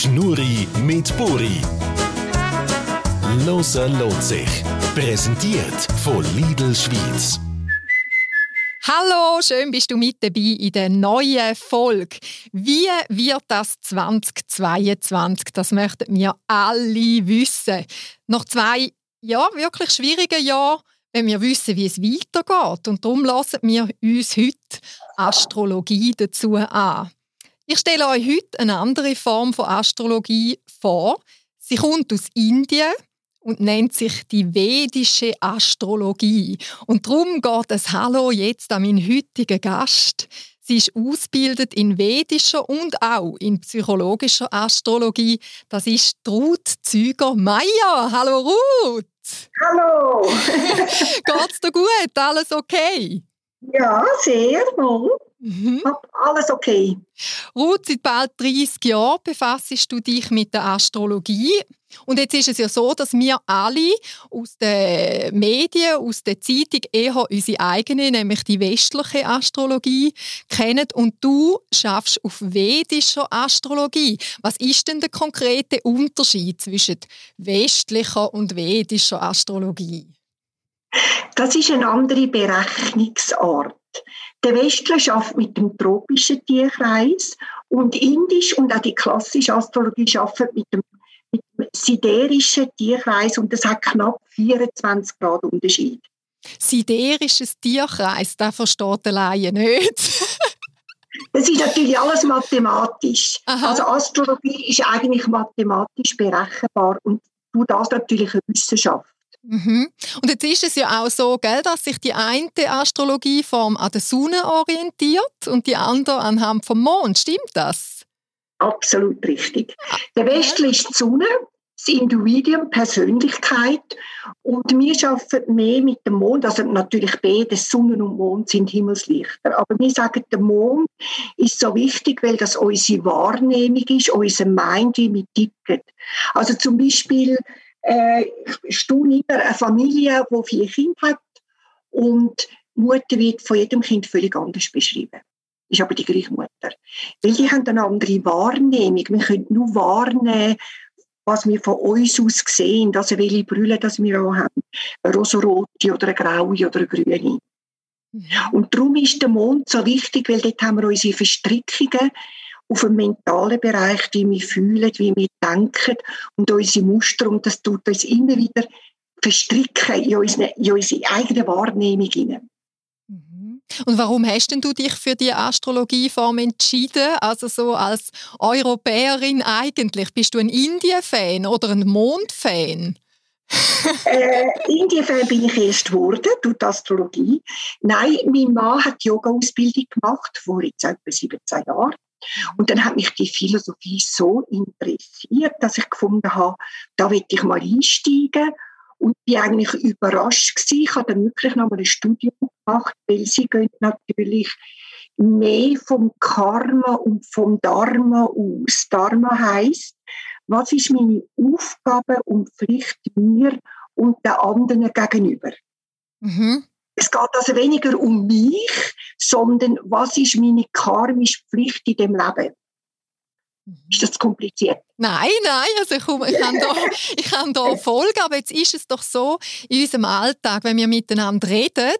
Schnurri mit Buri. Loser lohnt sich. Präsentiert von Lidl Schweiz. Hallo, schön bist du mit dabei in der neuen Folge. Wie wird das 2022? Das möchten wir alle wissen. Nach zwei ja, wirklich schwierigen Jahren, wenn wir wissen, wie es weitergeht. Und darum lassen wir uns heute Astrologie dazu an. Ich stelle euch heute eine andere Form von Astrologie vor. Sie kommt aus Indien und nennt sich die vedische Astrologie. Und darum geht es Hallo jetzt an meinen heutigen Gast. Sie ist ausgebildet in vedischer und auch in psychologischer Astrologie. Das ist Ruth Züger-Meyer. Hallo Ruth! Hallo! Geht's dir gut? Alles okay? Ja, sehr wohl. Mhm. Alles okay. Ruth, seit bald 30 Jahren befasst du dich mit der Astrologie. Und jetzt ist es ja so, dass wir alle aus den Medien, aus der Zeitung eher unsere eigene, nämlich die westliche Astrologie kennen. Und du schaffst auf vedischer Astrologie. Was ist denn der konkrete Unterschied zwischen westlicher und vedischer Astrologie? Das ist eine andere Berechnungsart. Der Westler schafft mit dem tropischen Tierkreis und Indisch und auch die klassische Astrologie schafft mit dem, mit dem siderischen Tierkreis und das hat knapp 24 Grad Unterschied. Siderisches Tierkreis, das versteht der Laie nicht. das ist natürlich alles mathematisch. Aha. Also Astrologie ist eigentlich mathematisch berechenbar und du das natürlich eine Wissenschaft. Mhm. Und jetzt ist es ja auch so, gell, dass sich die eine Astrologieform an der Sonne orientiert und die andere anhand vom Mond. Stimmt das? Absolut richtig. Der Westler ist die Sonne, das Individuum, Persönlichkeit. Und wir arbeiten mehr mit dem Mond. Also natürlich beide, Sonne und Mond sind Himmelslichter. Aber wir sagen, der Mond ist so wichtig, weil das unsere Wahrnehmung ist, unser Mind, wie wir ticken. Also zum Beispiel äh, immer eine Familie, die viele Kinder hat und die Mutter wird von jedem Kind völlig anders beschrieben. Ist aber die gleiche Mutter. Weil die haben eine andere Wahrnehmung. Wir können nur wahrnehmen, was wir von uns aus sehen, also welche Brille das wir auch haben. Eine rosarote oder eine graue oder eine grüne. Mhm. Und darum ist der Mond so wichtig, weil dort haben wir unsere Verstrickungen auf dem mentalen Bereich, wie wir fühlen, wie wir denken und unsere Muster. Und das tut uns immer wieder verstricken in unsere, in unsere eigene Wahrnehmung hinein. Mhm. Und warum hast denn du dich für die Astrologieform entschieden? Also so als Europäerin eigentlich. Bist du ein Indien-Fan oder ein Mond-Fan? äh, Indien-Fan bin ich erst geworden durch die Astrologie. Nein, mein Mann hat Yoga-Ausbildung gemacht vor jetzt etwa 17 Jahren. Und dann hat mich die Philosophie so interessiert, dass ich gefunden habe, da will ich mal einsteigen und bin eigentlich überrascht gewesen. Ich habe dann wirklich noch mal ein Studium gemacht, weil sie gehen natürlich mehr vom Karma und vom Dharma aus. Dharma heißt, was ist meine Aufgabe und Pflicht mir und den anderen gegenüber? Mhm. Es geht also weniger um mich, sondern was ist meine karmische Pflicht in dem Leben? Ist das kompliziert? Nein, nein, also ich, ich, kann da, ich kann da folgen, aber jetzt ist es doch so, in unserem Alltag, wenn wir miteinander reden,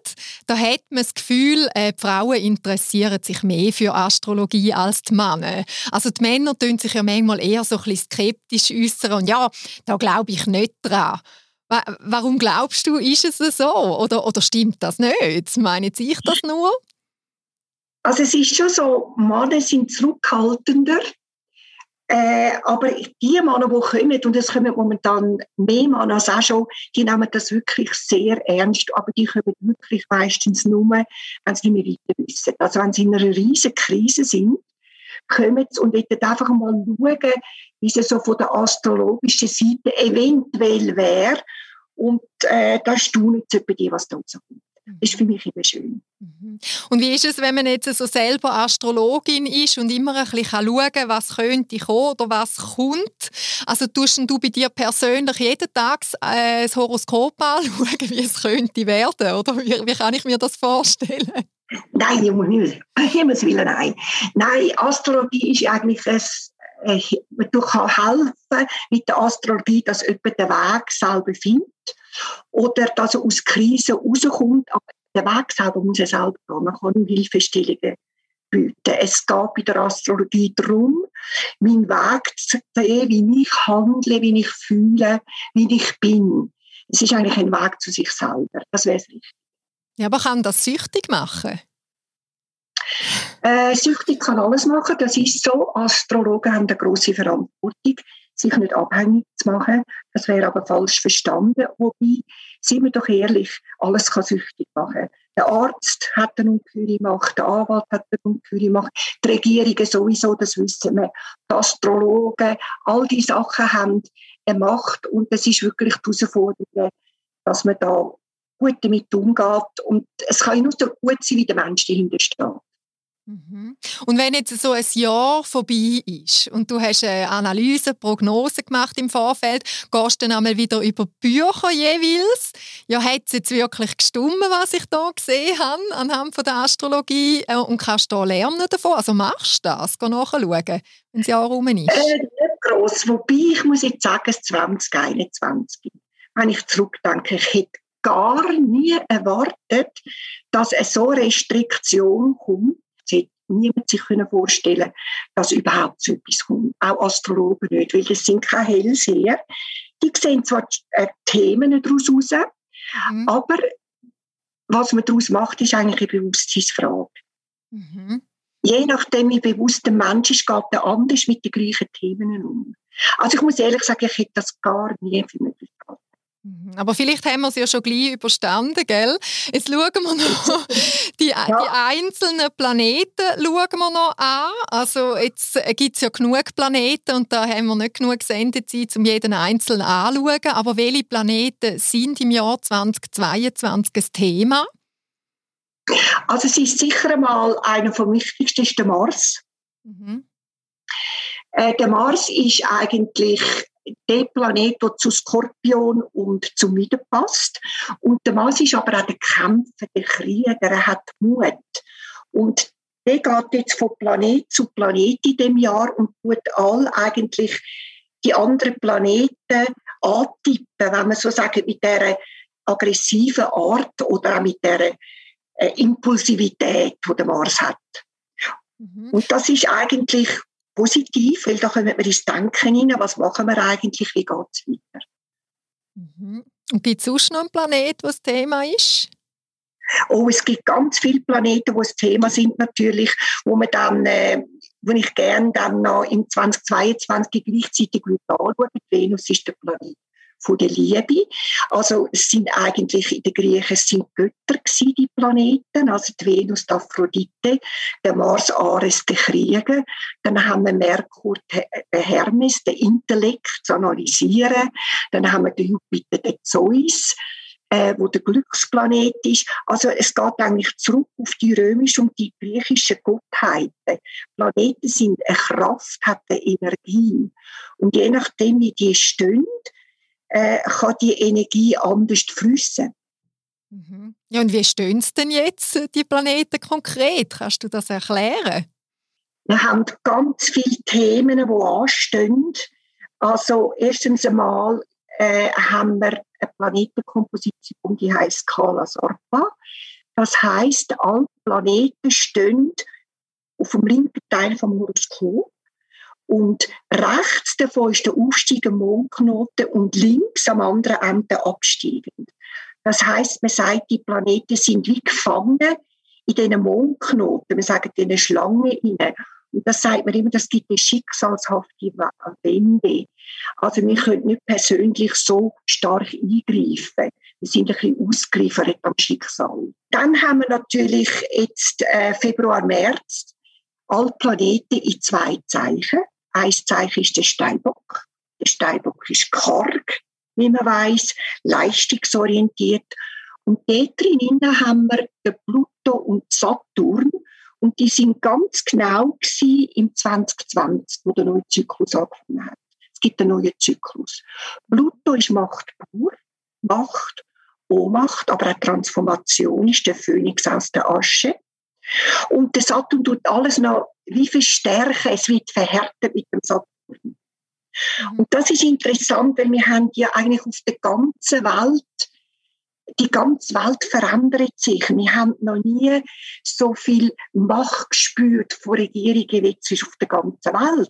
da hat man das Gefühl, äh, die Frauen interessieren sich mehr für Astrologie als die Männer. Also die Männer tun sich ja manchmal eher so ein bisschen skeptisch äußern und ja, da glaube ich nicht dran. Warum glaubst du, ist es so? Oder, oder stimmt das nicht? Meine ich das nur? Also es ist schon so, Männer sind zurückhaltender, äh, aber die Männer, die kommen, und es kommen momentan mehr Männer als auch schon, die nehmen das wirklich sehr ernst, aber die kommen wirklich meistens nur, wenn sie nicht mehr weiter wissen. Also wenn sie in einer riesigen Krise sind, kommen sie und wollen einfach mal schauen, wie es so von der astrologischen Seite eventuell wäre. Und äh, da staunen sie bei dir, was da rauskommt. Das ist für mich immer schön. Mhm. Und wie ist es, wenn man jetzt so selber Astrologin ist und immer ein bisschen schauen kann, was könnte kommen oder was kommt? Also tust du bei dir persönlich jeden Tag äh, das Horoskop anschauen, wie es könnte werden? Oder wie, wie kann ich mir das vorstellen? Nein, Himmels Willen, nein. Nein, Astrologie ist eigentlich ein äh, man kann helfen mit der Astrologie, dass jemand den Weg selber findet oder dass er aus Krisen rauskommt, aber den Weg selber muss er selber gehen. Man kann Hilfestellungen bieten. Es geht bei der Astrologie darum, meinen Weg zu sehen, wie ich handle, wie ich fühle, wie ich bin. Es ist eigentlich ein Weg zu sich selber. Das wäre es richtig. Ja, aber kann das süchtig machen? Äh, süchtig kann alles machen. Das ist so. Astrologen haben eine große Verantwortung, sich nicht abhängig zu machen. Das wäre aber falsch verstanden. Wobei, sind wir doch ehrlich, alles kann süchtig machen. Der Arzt hat eine ungeheure Macht, der Anwalt hat eine ungeheure Macht, die Regierungen sowieso, das wissen wir. Die Astrologen, all diese Sachen haben eine Macht und es ist wirklich die Herausforderung, dass man da gut damit umgeht. Und es kann nur so gut sein, wie der Mensch dahinter steht. Mhm. Und wenn jetzt so ein Jahr vorbei ist und du hast eine Analyse, Prognose gemacht im Vorfeld, gehst du dann einmal wieder über Bücher jeweils. Ja, hat es jetzt wirklich gestummen, was ich da gesehen habe anhand von der Astrologie äh, und kannst du lernen davon? Also machst du das? Geh nachschauen, wenn das Jahr rum ist? Äh, nicht gross. Wobei, ich muss jetzt sagen, es 2021. Wenn ich zurückdenke, ich hätte gar nie erwartet, dass eine so Restriktion kommt niemand sich vorstellen dass überhaupt so etwas kommt. Auch Astrologen nicht, weil das sind keine Hellseher. Die sehen zwar äh, Themen daraus raus, mhm. aber was man daraus macht, ist eigentlich eine Bewusstseinsfrage. Mhm. Je nachdem, wie bewusst der Mensch ist, geht er anders mit den gleichen Themen um. Also ich muss ehrlich sagen, ich hätte das gar nie für möglich gehalten. Mhm. Aber vielleicht haben wir es ja schon gleich überstanden, gell? Jetzt schauen wir noch die, ja. die einzelnen Planeten schauen wir noch an. Also jetzt gibt es ja genug Planeten und da haben wir nicht genug Sendezeit, um jeden einzelnen anzuschauen. Aber welche Planeten sind im Jahr 2022 ein Thema? Also es ist sicher einmal einer vom wichtigsten der Mars. Mhm. Äh, der Mars ist eigentlich der Planet, der zu Skorpion und zum Widder passt. Und der Mars ist aber auch der Kämpfer, der Krieger, er hat Mut. Und der geht jetzt von Planet zu Planet in dem Jahr und tut all eigentlich die anderen Planeten antippen, wenn man so sagt, mit dieser aggressiven Art oder auch mit dieser äh, Impulsivität, die der Mars hat. Mhm. Und das ist eigentlich positiv, weil da kommen wir ins Denken hinein, was machen wir eigentlich, wie geht es weiter. Mhm. Und gibt es sonst noch einen Planet, was Thema ist? Oh, es gibt ganz viele Planeten, die das Thema sind natürlich, wo man dann, äh, wo ich gerne dann noch im 2022 gleichzeitig anschauen Venus ist der Planet von der Liebe. Also es sind eigentlich in den Griechen es sind Götter gewesen, die Planeten, also die Venus, die Aphrodite, der Mars, Ares, der Krieger. Dann haben wir Merkur, den Hermes, den Intellekt zu analysieren. Dann haben wir den Jupiter, den Zeus äh, wo der Glücksplanet ist. Also es geht eigentlich zurück auf die römische und die griechische Gottheiten. Planeten sind eine Kraft, hat eine Energie. Und je nachdem, wie die stehen, äh, kann die Energie anders fließen. Mhm. Ja, und wie stehen es denn jetzt, äh, die Planeten konkret? Kannst du das erklären? Wir haben ganz viele Themen, die anstehen. Also erstens einmal äh, haben wir eine Planetenkomposition, die heißt Kala Sorpa. Das heißt, alle Planeten stehen auf dem linken Teil vom Horoskop und rechts davon ist der aufsteigende Mondknoten und links am anderen Ende absteigend. Das heißt, man sagt, die Planeten sind wie gefangen in diesen Mondknoten. Wir sagen, in Schlange hinein. Und das sagt man immer, das gibt eine schicksalshafte Wende. Also wir können nicht persönlich so stark eingreifen. Wir sind ein bisschen ausgeliefert am Schicksal. Dann haben wir natürlich jetzt äh, Februar, März alle Planeten in zwei Zeichen. Ein Zeichen ist der Steinbock. Der Steinbock ist karg, wie man weiß, leistungsorientiert. Und dort drinnen haben wir den Pluto und Saturn. Und die sind ganz genau im 2020, wo der neue Zyklus angefangen hat. Es gibt einen neuen Zyklus. Pluto ist Macht pur, Macht, Ohnmacht, aber auch Transformation ist der Phönix aus der Asche. Und der Saturn tut alles noch wie verstärken. Es wird verhärtet mit dem Saturn. Mhm. Und das ist interessant, weil wir haben ja eigentlich auf der ganzen Welt die ganze Welt verändert sich. Wir haben noch nie so viel Macht gespürt von Regierungen wie jetzt auf der ganzen Welt.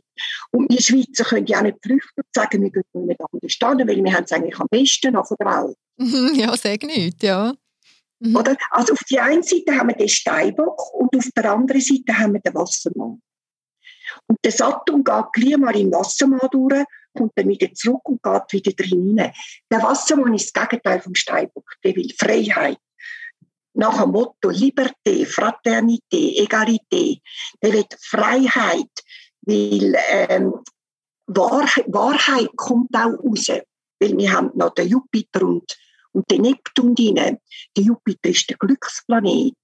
Und wir Schweizer können ja auch nicht flüchten und sagen, wir gehen nicht anders hin, weil wir haben es eigentlich am besten auf der Welt. Ja, sag nicht, ja. Mhm. Oder? Also auf der einen Seite haben wir den Steinbock und auf der anderen Seite haben wir den Wassermann. Und der Saturn geht gleich mal im Wassermann durch, kommt dann wieder zurück und geht wieder drin rein. Der Wassermann ist das Gegenteil vom Steinbock. Der will Freiheit. Nach dem Motto Liberté, Fraternité, Egalité. Der will Freiheit, weil ähm, Wahrheit, Wahrheit kommt auch raus. Weil wir haben noch den Jupiter und, und den Neptun drin. Der Jupiter ist der Glücksplanet.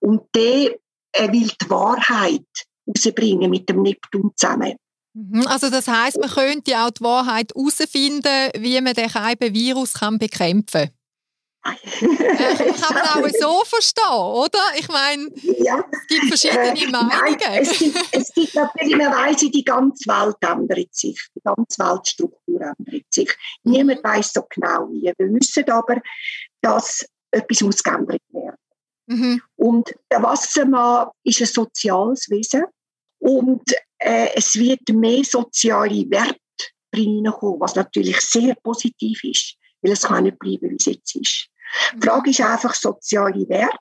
Und der er will die Wahrheit rausbringen mit dem Neptun zusammen. Mhm. Also das heißt, man könnte auch die Wahrheit herausfinden, wie man den Virus bekämpfen kann. Äh, kann man auch so verstehen, oder? Ich meine, ja. es gibt verschiedene äh, Meinungen. Nein, es, gibt, es gibt natürlich, man weiss, die ganze Welt ändert sich, die ganze Weltstruktur ändert sich. Niemand weiß so genau wie. Wir wissen aber, dass etwas muss geändert werden. Mhm. Und der Wassermann ist ein soziales Wesen. Und äh, es wird mehr soziale Werte reinkommen, was natürlich sehr positiv ist, weil es kann nicht bleiben, wie es jetzt ist. Die Frage ist einfach, soziale Werte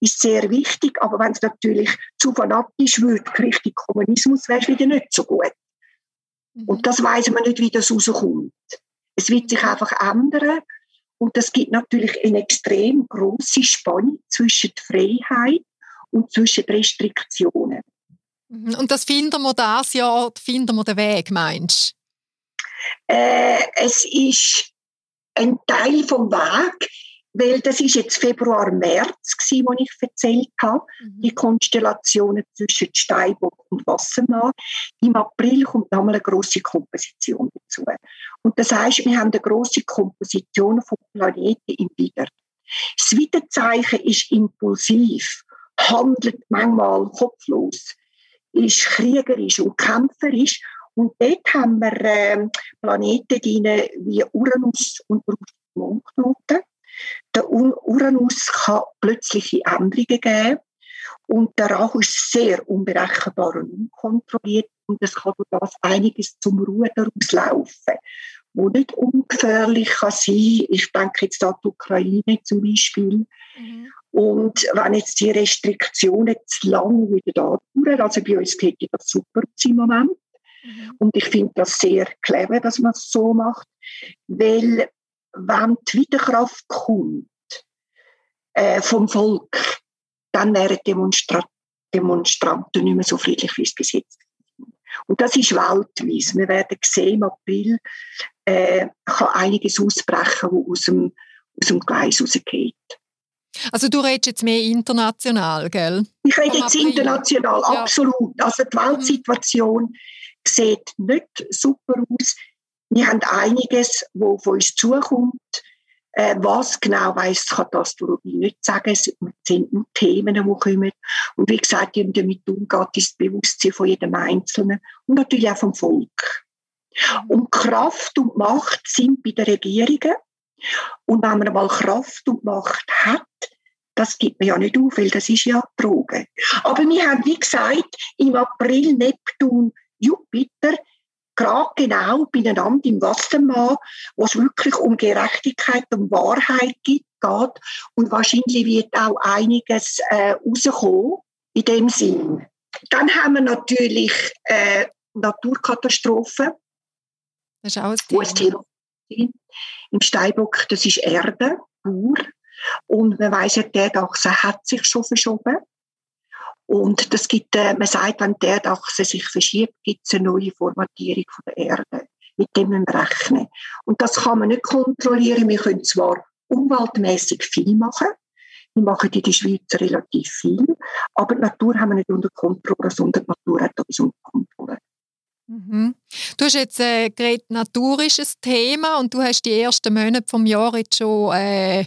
ist sehr wichtig, aber wenn es natürlich zu fanatisch wird, Richtung Kommunismus, wäre es wieder nicht so gut. Mhm. Und das weiß man nicht, wie das rauskommt. Es wird sich einfach ändern und das gibt natürlich eine extrem große Spannung zwischen Freiheit und zwischen Restriktionen. Mhm. Und das finden wir das Jahr, finden wir den Weg, meinst du? Äh, es ist ein Teil vom Weg, weil das ist jetzt Februar, März gewesen, wo ich erzählt habe, mhm. die Konstellationen zwischen Steinbock und Wassermann. Im April kommt nochmal eine große Komposition dazu. Und das heißt, wir haben eine große Komposition von Planeten im Wider. Das Wiederzeichen ist impulsiv, handelt manchmal kopflos ist kriegerisch und kämpferisch. Und dort haben wir äh, Planeten drin wie Uranus und Mondknoten. Der Uranus kann plötzliche Änderungen geben. Und der Rahu ist sehr unberechenbar und unkontrolliert. Und es kann durch das einiges zum Ruder auslaufen, wo nicht ungefährlich kann sein. Ich denke jetzt an die Ukraine zum Beispiel. Mhm. Und wenn jetzt die Restriktionen zu lang wieder da dauern, also bei uns geht das super im Moment. Mhm. Und ich finde das sehr clever, dass man es so macht, weil wenn die Widerkraft kommt äh, vom Volk, dann wären Demonstra Demonstranten nicht mehr so friedlich, wie es bis jetzt und das ist weltweit. Wir werden sehen, im April äh, kann einiges ausbrechen, was aus dem, aus dem Gleis rausgeht. Also du redest jetzt mehr international, gell? Ich rede jetzt international, ja. absolut. Also die Weltsituation mhm. sieht nicht super aus. Wir haben einiges, wo von uns zukommt. Äh, was genau weiss die Astrologie nicht sagen. Es sind nur Themen, die kommen. Und wie gesagt, wie damit umgeht, ist das Bewusstsein von jedem Einzelnen und natürlich auch vom Volk. Und Kraft und Macht sind bei den Regierungen. Und wenn man mal Kraft und Macht hat, das gibt man ja nicht auf, weil das ist ja Droge. Aber wir haben, wie gesagt, im April Neptun, Jupiter, gerade genau beieinander im Wassermann, wo es wirklich um Gerechtigkeit und Wahrheit geht, geht. Und wahrscheinlich wird auch einiges äh, rauskommen in dem Sinn. Dann haben wir natürlich äh, Naturkatastrophen. Das ist auch ein Thema. Im Steinbock, das ist Erde, Ur. Und man weiß ja, die Erdachse hat sich schon verschoben. Und das gibt, äh, man sagt, wenn die Erdachse sich verschiebt, gibt es eine neue Formatierung von der Erde. Mit dem müssen wir rechnen. Und das kann man nicht kontrollieren. Wir können zwar umweltmäßig viel machen. Wir machen in der Schweiz relativ viel. Aber die Natur haben wir nicht unter Kontrolle, sondern die Natur hat das unter Kontrolle. Mhm. Du hast jetzt äh, geredet, Natur ist ein Thema und du hast die ersten Monate vom Jahr jetzt schon äh,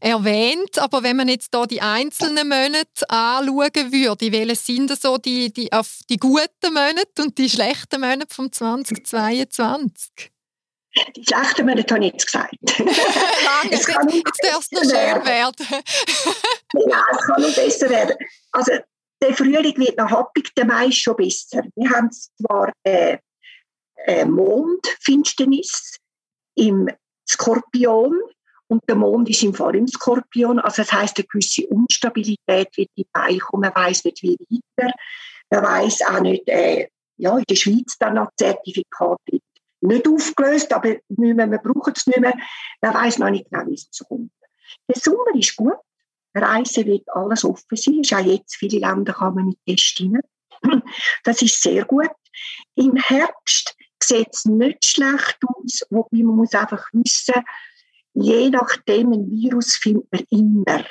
erwähnt. Aber wenn man jetzt da die einzelnen Monate anschauen würde, welche sind so die, die, auf die guten Monate und die schlechten Monate vom 2022? Die schlechten Monate habe ich jetzt gesagt. Lange, jetzt, jetzt darf es noch schön werden. ja, es kann noch besser werden. Also der Frühling wird noch happig, der Mai ist schon besser. Wir haben zwar äh, äh, Mondfinsternis im Skorpion und der Mond ist im Fall im Skorpion. Also das heißt, eine gewisse Unstabilität wird Mai kommen. Man weiß nicht, wie weiter. Man weiß auch nicht, äh, ja, in der Schweiz dann noch Zertifikat wird nicht aufgelöst, aber nicht mehr, wir brauchen es nicht mehr. Man weiß noch nicht genau, wie es kommt. Der Sommer ist gut. Reisen wird alles offen sein. Ist auch jetzt, viele Länder kann man mit Test. Das ist sehr gut. Im Herbst sieht es nicht schlecht aus, wobei man muss einfach wissen, je nachdem ein Virus findet man immer.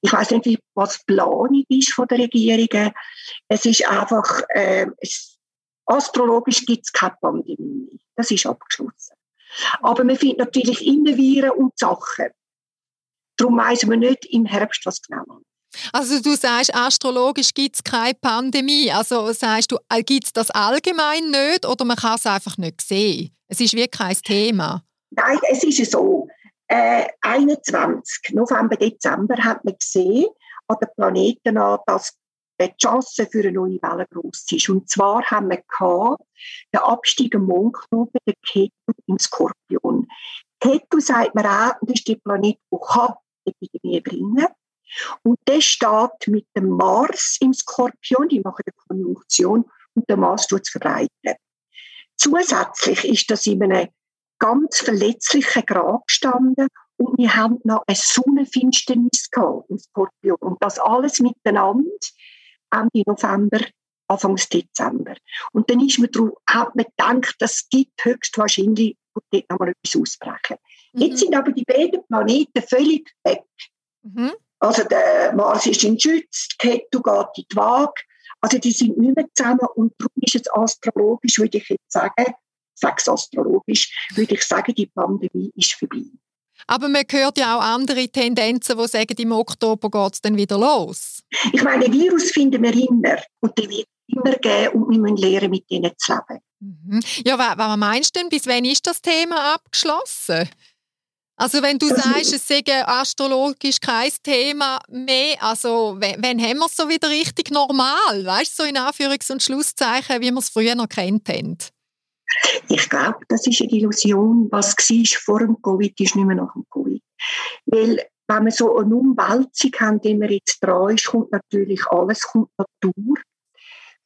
Ich weiß nicht, was die Planung ist von der Regierung. Es ist einfach, äh, es, astrologisch gibt es keine Pandemie. Das ist abgeschlossen. Aber man findet natürlich immer Viren und Sachen. Darum weiss man nicht im Herbst, was genau ist. Also du sagst, astrologisch gibt es keine Pandemie. Also sagst du, äh, gibt es das allgemein nicht oder man kann es einfach nicht sehen? Es ist wirklich kein Thema. Nein, es ist so. Äh, 21. November, Dezember hat man gesehen an den Planeten an, dass die Chance für eine neue Welle groß ist. Und zwar haben wir gehabt, den Abstieg im Mondknoten, den Ketu im Skorpion. Ketu sagt man auch, das ist der Planet, der Epidemie bringen Und der steht mit dem Mars im Skorpion, die machen eine Konjunktion und der Mars tut es verbreiten. Zusätzlich ist das in einem ganz verletzlichen Grab gestanden und wir haben noch eine Sonnenfinsternis gehabt im Skorpion. Und das alles miteinander Ende November, Anfang Dezember. Und dann ist man drauf, hat man gedacht, das gibt höchstwahrscheinlich, und dort noch mal etwas ausbrechen. Mhm. Jetzt sind aber die beiden Planeten völlig weg. Mhm. Also der Mars ist in Schütz, Ketu geht in die Waage. Also die sind nicht mehr zusammen und darum ist es astrologisch, würde ich jetzt sagen, sechs astrologisch, würde ich sagen, die Pandemie ist vorbei. Aber man hört ja auch andere Tendenzen, die sagen, im Oktober geht es dann wieder los. Ich meine, Virus finden wir immer und die wird immer geben und wir müssen lernen, mit ihnen zu leben. Mhm. Ja, was meinst du denn, bis wann ist das Thema abgeschlossen? Also wenn du sagst, es sei astrologisch kein Thema mehr, also wann haben wir es so wieder richtig normal? Weißt du, so in Anführungs- und Schlusszeichen, wie wir es früher noch kennt haben? Ich glaube, das ist eine Illusion. Was war vor dem Covid, ist nicht mehr nach dem Covid. Weil wenn wir so eine Umwälzung haben, die wir jetzt dran ist, kommt natürlich alles, kommt Natur.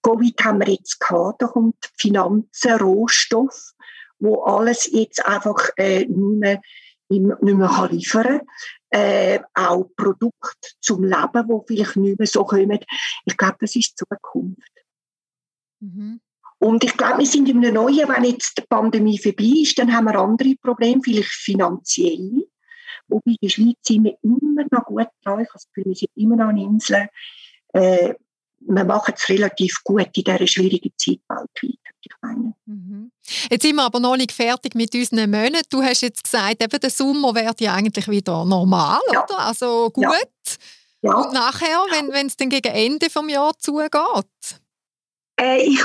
Covid haben wir jetzt gehabt, da kommt Finanzen, Rohstoff, wo alles jetzt einfach äh, nicht mehr nicht mehr liefern kann. Äh, auch Produkte zum Leben, die vielleicht nicht mehr so kommen. Ich glaube, das ist die Zukunft. Mhm. Und ich glaube, wir sind in einem neuen, wenn jetzt die Pandemie vorbei ist, dann haben wir andere Probleme, vielleicht finanziell. Wobei in der Schweiz sind wir immer noch gut dran. Ich habe das Gefühl, wir sind immer noch an Inseln. Äh, wir machen es relativ gut in dieser schwierigen Zeit weltweit. Ich meine. Mhm. Jetzt sind wir aber noch nicht fertig mit unseren Monaten. Du hast jetzt gesagt, eben der Sommer wird ja eigentlich wieder normal, ja. oder? Also gut. Ja. Ja. Und nachher, wenn es dann gegen Ende des Jahres zugeht? Äh, ich,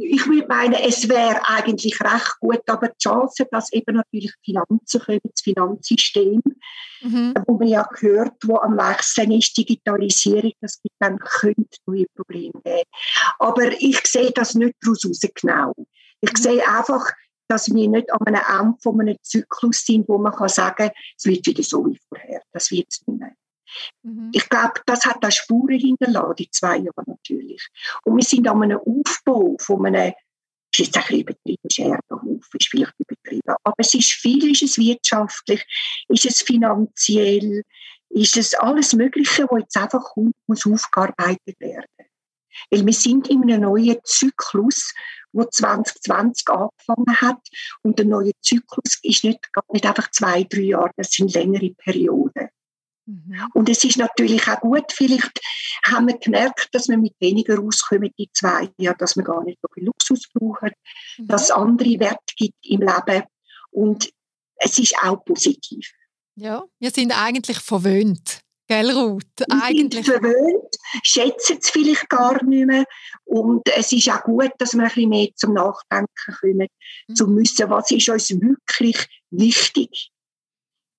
ich würde meinen, es wäre eigentlich recht gut, aber die Chance, dass eben natürlich Finanzen kommen, das Finanzsystem, mhm. wo man ja gehört, wo am Wechseln ist, Digitalisierung, das gibt dann könnte neue Probleme geben. Aber ich sehe das nicht daraus genau. Ich mhm. sehe einfach, dass wir nicht an einem Ende von einem Zyklus sind, wo man kann sagen, es wird wieder so wie vorher. Das wird es nicht mehr. Mhm. Ich glaube, das hat auch Spuren hinterlassen, die zwei Jahre natürlich. Und wir sind an einem Aufbau von einem, ist jetzt ein bisschen übertrieben, Scherbenhof, ist vielleicht übertrieben, aber es ist viel, ist es wirtschaftlich, ist es finanziell, ist es alles Mögliche, was jetzt einfach kommt, muss aufgearbeitet werden. Weil wir sind in einem neuen Zyklus, wo 2020 angefangen hat. Und der neue Zyklus ist nicht, nicht einfach zwei, drei Jahre, das sind längere Perioden. Mhm. Und es ist natürlich auch gut, vielleicht haben wir gemerkt, dass wir mit weniger rauskommen, die zwei, ja, dass wir gar nicht so viel Luxus brauchen, mhm. dass es andere Werte gibt im Leben. Und es ist auch positiv. Ja, wir sind eigentlich verwöhnt. Gell, Ruth? Eigentlich. Wir sind verwöhnt, schätzen es vielleicht gar nicht mehr. Und es ist auch gut, dass wir ein bisschen mehr zum Nachdenken kommen, mhm. zu müssen, was ist uns wirklich wichtig.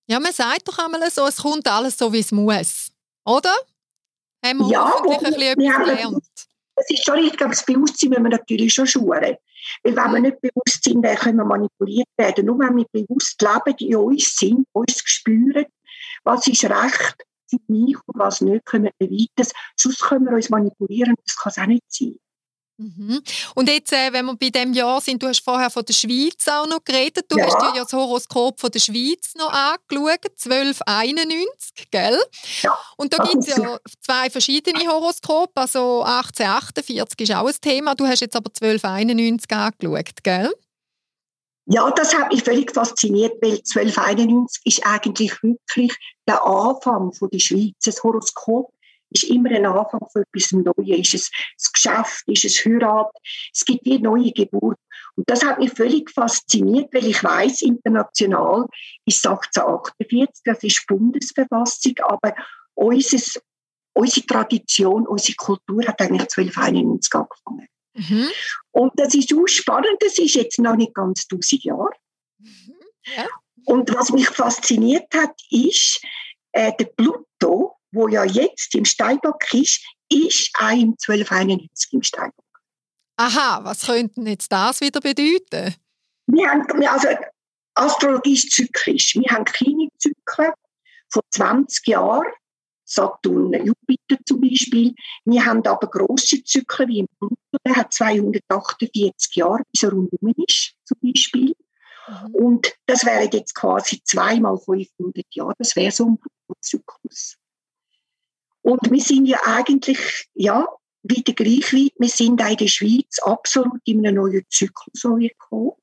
Ja, man sagt doch einmal so, es kommt alles so, wie es muss. Oder? Haben wir ja, hoffentlich ein bisschen etwas gelernt. Es ist schon richtig, aber das Bewusstsein müssen wir natürlich schon schulen. Weil wenn wir nicht bewusst sind, dann können wir manipuliert werden. Nur wenn wir bewusst leben, in uns sind, uns spüren, was ist recht für mich und was nicht, können wir weiter. Sonst können wir uns manipulieren, das kann es auch nicht sein. Mhm. Und jetzt, äh, wenn wir bei dem Jahr sind, du hast vorher von der Schweiz auch noch geredet, du ja. hast dir ja das Horoskop von der Schweiz noch angeschaut, 1291, gell? Ja. Und da gibt es ja zwei verschiedene Horoskope, also 1848 ist auch ein Thema, du hast jetzt aber 1291 angeschaut, gell? Ja, das hat mich völlig fasziniert, weil 1291 ist eigentlich wirklich der Anfang von der Schweiz. Das Horoskop ist immer ein Anfang von etwas Neues. Ist es das Geschäft, ist es Heirat, es gibt die neue Geburt. Und das hat mich völlig fasziniert, weil ich weiß, international ist 1848, das ist Bundesverfassung, aber unseres, unsere Tradition, unsere Kultur hat eigentlich 1291 angefangen. Mhm. Und das ist auch spannend, das ist jetzt noch nicht ganz 1000 Jahre. Mhm. Ja. Und was mich fasziniert hat, ist, äh, der Pluto, wo ja jetzt im Steinbock ist, ist auch im 1291 im Steinbock. Aha, was könnte jetzt das wieder bedeuten? Wir haben, also Astrologie ist zyklisch. Wir haben kleine Zyklen von 20 Jahren, Saturn, Jupiter zum Beispiel. Wir haben aber grosse Zyklen wie im Pluto, der hat 248 Jahre, bis er rundum ist, zum Beispiel. Mhm. Und das wäre jetzt quasi zweimal 500 Jahre, das wäre so ein Zyklus. Und wir sind ja eigentlich, ja, wieder gleich weit. Wir sind auch in der Schweiz absolut in einem neuen Zyklus gekommen.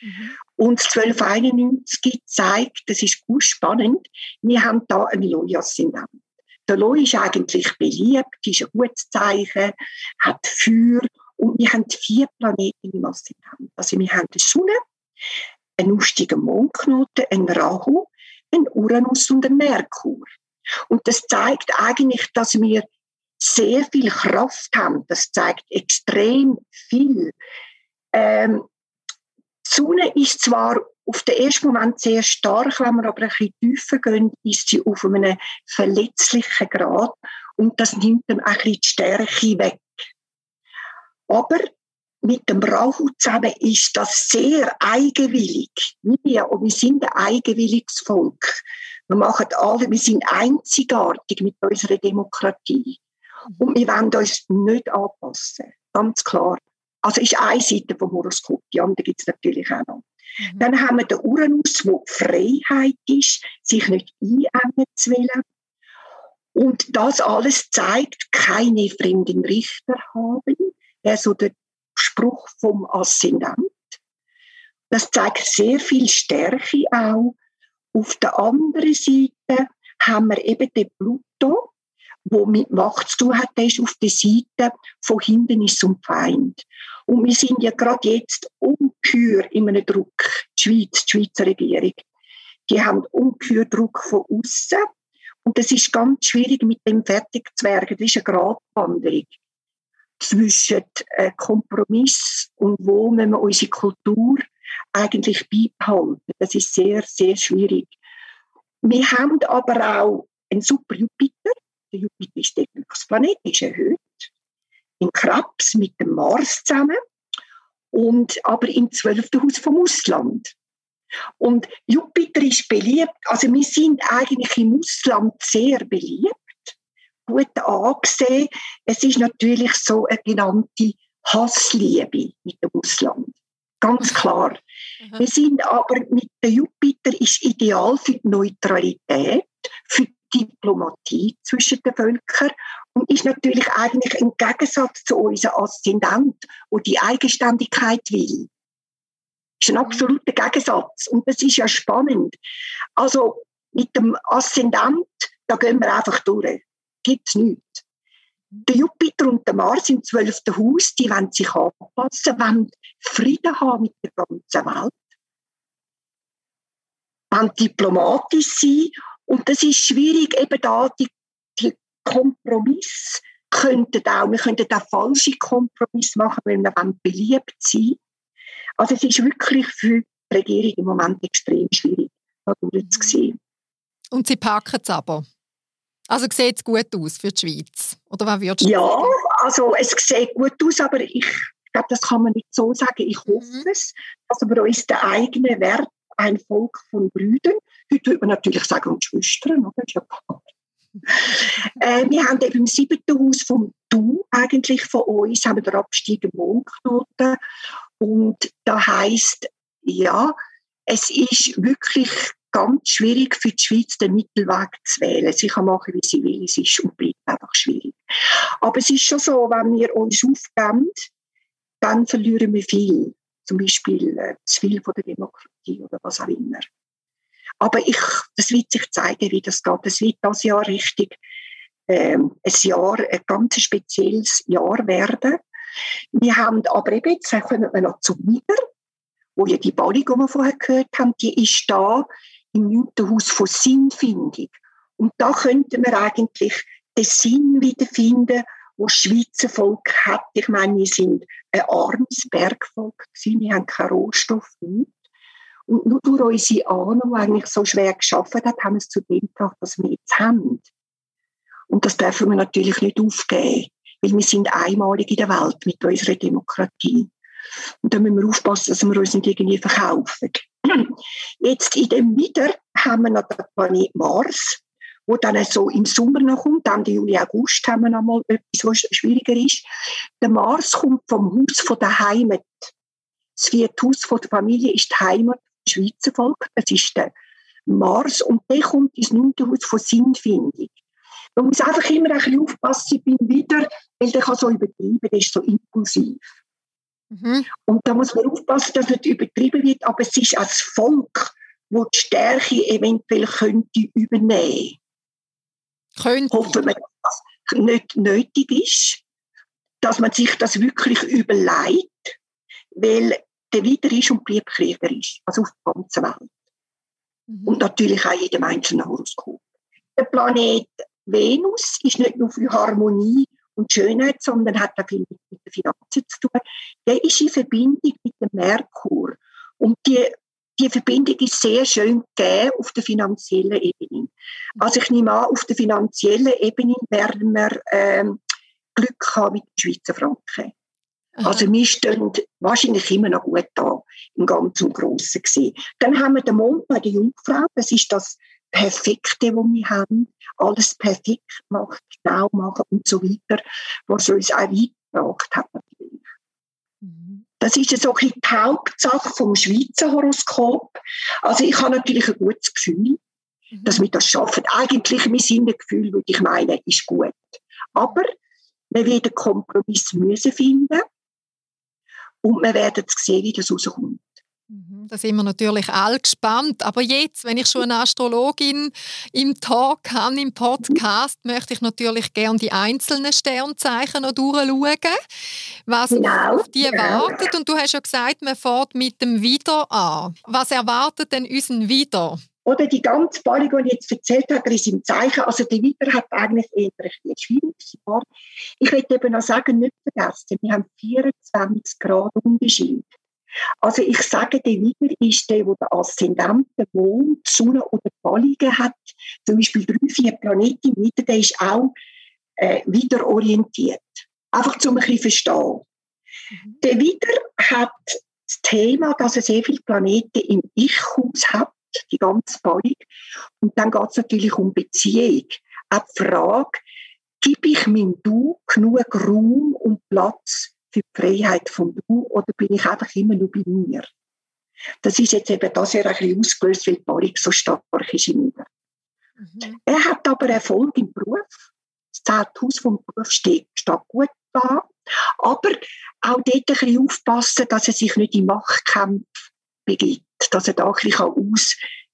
Mhm. Und 1291 zeigt, das ist gut spannend, wir haben da einen Loi-Aszendent. Der Loi ist eigentlich beliebt, ist ein gutes Zeichen, hat Feuer und wir haben vier Planeten im Aszendent. Also wir haben die Sonne, einen lustigen Mondknoten, einen Rahu, einen Uranus und einen Merkur. Und das zeigt eigentlich, dass wir sehr viel Kraft haben. Das zeigt extrem viel. Ähm, die Sonne ist zwar auf den ersten Moment sehr stark, wenn wir aber ein bisschen tiefer gehen, ist sie auf einem verletzlichen Grad und das nimmt dann ein bisschen die Stärke weg. Aber mit dem Rahu zusammen ist das sehr eigenwillig. Wir, und wir sind ein eigenwilliges Volk. Wir machen alle, wir sind einzigartig mit unserer Demokratie. Und wir wollen uns nicht anpassen. Ganz klar. Also ist eine Seite vom Horoskop, die andere gibt es natürlich auch noch. Mhm. Dann haben wir den Uranus, wo Freiheit ist, sich nicht einengen zu wollen. Und das alles zeigt, keine fremden Richter haben. Also der Spruch vom Aszendent. Das zeigt sehr viel Stärke auch. Auf der anderen Seite haben wir eben den Pluto, wo mit Macht zu tun hat, der ist auf der Seite von Hindernis und Feind. Und wir sind ja gerade jetzt ungeheuer in einem Druck, die Schweiz, die Schweizer Regierung. Die haben ungeheuer Druck von außen. Und es ist ganz schwierig, mit dem fertig. Das ist eine Gratwanderung zwischen äh, Kompromiss und wo müssen wir unsere Kultur eigentlich beibehalten. Das ist sehr, sehr schwierig. Wir haben aber auch einen super Jupiter. Der Jupiter ist der Glücksplanet, ist erhöht. Im Krebs mit dem Mars zusammen. Und aber im zwölften Haus vom Ausland. Und Jupiter ist beliebt. Also wir sind eigentlich im Ausland sehr beliebt gut angesehen. Es ist natürlich so eine genannte Hassliebe mit dem Ausland. Ganz klar. Mhm. Wir sind aber mit der Jupiter ist ideal für die Neutralität, für die Diplomatie zwischen den Völkern und ist natürlich eigentlich ein Gegensatz zu unserem Aszendent, wo die Eigenständigkeit will. Das ist ein mhm. absoluter Gegensatz und das ist ja spannend. Also mit dem Aszendent da gehen wir einfach durch. Gibt es nichts. Der Jupiter und der Mars im zwölften Haus, die wollen sich anpassen, wollen Frieden haben mit der ganzen Welt, wollen diplomatisch sein. Und das ist schwierig, eben da die, die Kompromiss könnten auch, wir könnten auch falsche Kompromisse machen, wenn wir beliebt sein Also es ist wirklich für die Regierung im Moment extrem schwierig, da durchzusehen. Und sie packen es aber? Also sieht es gut aus für die Schweiz? Oder was würdest du ja, sagen? also es sieht gut aus, aber ich glaube, das kann man nicht so sagen. Ich hoffe mhm. es, dass wir uns den eigenen Wert, ein Volk von Brüdern, heute würde man natürlich sagen, und Schwestern, oder? Ja äh, wir haben eben im siebten Haus vom Du eigentlich von uns haben wir den Abstieg Mondknoten und da heißt ja, es ist wirklich ganz schwierig für die Schweiz, den Mittelweg zu wählen. Sie kann machen, wie sie will, es ist und bleibt einfach schwierig. Aber es ist schon so, wenn wir uns aufgeben, dann verlieren wir viel. Zum Beispiel äh, zu viel von der Demokratie oder was auch immer. Aber ich, das wird sich zeigen, wie das geht. Es wird das Jahr richtig ähm, ein Jahr, ein ganz spezielles Jahr werden. Wir haben aber eben, jetzt kommen wir noch zu Nieder, wo ja die Ballung, die wir vorher gehört haben, die ist da im 9. Haus von Sinnfindung. Und da könnten wir eigentlich den Sinn wiederfinden, wo das Schweizer Volk hat. Ich meine, wir sind ein armes Bergvolk gewesen, wir haben keinen Rohstoff, nichts. Und nur durch unsere Ahnen, die eigentlich so schwer geschafft hat, haben wir es zu dem gebracht, was wir jetzt haben. Und das dürfen wir natürlich nicht aufgeben, weil wir sind einmalig in der Welt mit unserer Demokratie. Und da müssen wir aufpassen, dass wir uns nicht irgendwie verkaufen. Jetzt in dem Wieder haben wir noch den Planet Mars, wo dann so im Sommer noch kommt, dann Juli, August haben wir noch mal etwas, was schwieriger ist. Der Mars kommt vom Haus von der Heimat. Das vierte Haus von der Familie ist die Heimat des Schweizer Volk. Das ist der Mars und der kommt ins neunte Haus von Sinnfindung. Man muss einfach immer ein bisschen aufpassen beim Wieder, weil der kann so übertreiben, der ist so impulsiv. Mhm. Und da muss man aufpassen, dass nicht übertrieben wird, aber es ist als Volk, wo die Stärke eventuell könnte übernehmen. Könnte. Hoffen wir, dass das nicht nötig ist, dass man sich das wirklich überlegt, weil der wieder ist und bleibt Krieger ist, also auf der ganzen Welt. Mhm. Und natürlich auch in jedem einzelnen Horoskop. Der Planet Venus ist nicht nur für Harmonie und Schönheit, sondern hat auch viel mit den Finanzen zu tun. Der ist in Verbindung mit dem Merkur. Und die, die Verbindung ist sehr schön gegeben auf der finanziellen Ebene. Also ich nehme an, auf der finanziellen Ebene werden wir ähm, Glück haben mit den Schweizer Franken. Aha. Also wir stehen wahrscheinlich immer noch gut da, im Ganzen und Grossen gesehen. Dann haben wir den Mond bei der Jungfrau, das ist das Perfekte, was wir haben, alles perfekt macht, genau machen und so weiter, was uns auch weit gebracht hat natürlich. Mhm. Das ist so ein die Hauptsache vom Schweizer Horoskop. Also ich habe natürlich ein gutes Gefühl, mhm. dass wir das schaffen. Eigentlich mein Sinnegefühl, würde ich meinen, ist gut. Aber wir werden einen Kompromiss müssen finden und wir werden sehen, wie das rauskommt. Da sind wir natürlich alle gespannt. Aber jetzt, wenn ich schon eine Astrologin im Talk habe, im Podcast, möchte ich natürlich gerne die einzelnen Sternzeichen noch durchschauen, was genau, auf die genau. erwartet. Und du hast ja gesagt, man fährt mit dem Wieder an. Was erwartet denn unseren Wieder? Oder die ganze Bali, die ich jetzt erzählt habe, ist im Zeichen. Also der Wieder hat eigentlich eher ein schwieriges Jahr. Ich möchte eben noch sagen, nicht vergessen, wir haben 24 Grad Unterschied. Also ich sage, der Wieder ist der, der den Aszendenten, Mond, Sonne oder Balligen hat. Zum Beispiel drei, vier Planeten im Wieder, der ist auch äh, wieder orientiert. Einfach zum ein bisschen verstehen. Mhm. Der Wieder hat das Thema, dass er sehr viele Planeten im Ich-Haus hat, die ganze Ballig. Und dann geht es natürlich um Beziehung. Auch die Frage, gebe ich meinem Du genug Raum und Platz für die Freiheit von Du oder bin ich einfach immer nur bei mir? Das ist jetzt eben das Jahr ein bisschen ausgelöst, weil Parik so stark ist in mir. Mhm. Er hat aber Erfolg im Beruf. Das Zeithaus vom Beruf steht, steht gut da. Aber auch dort ein bisschen aufpassen, dass er sich nicht in Machtkämpfe begibt, dass er da ein bisschen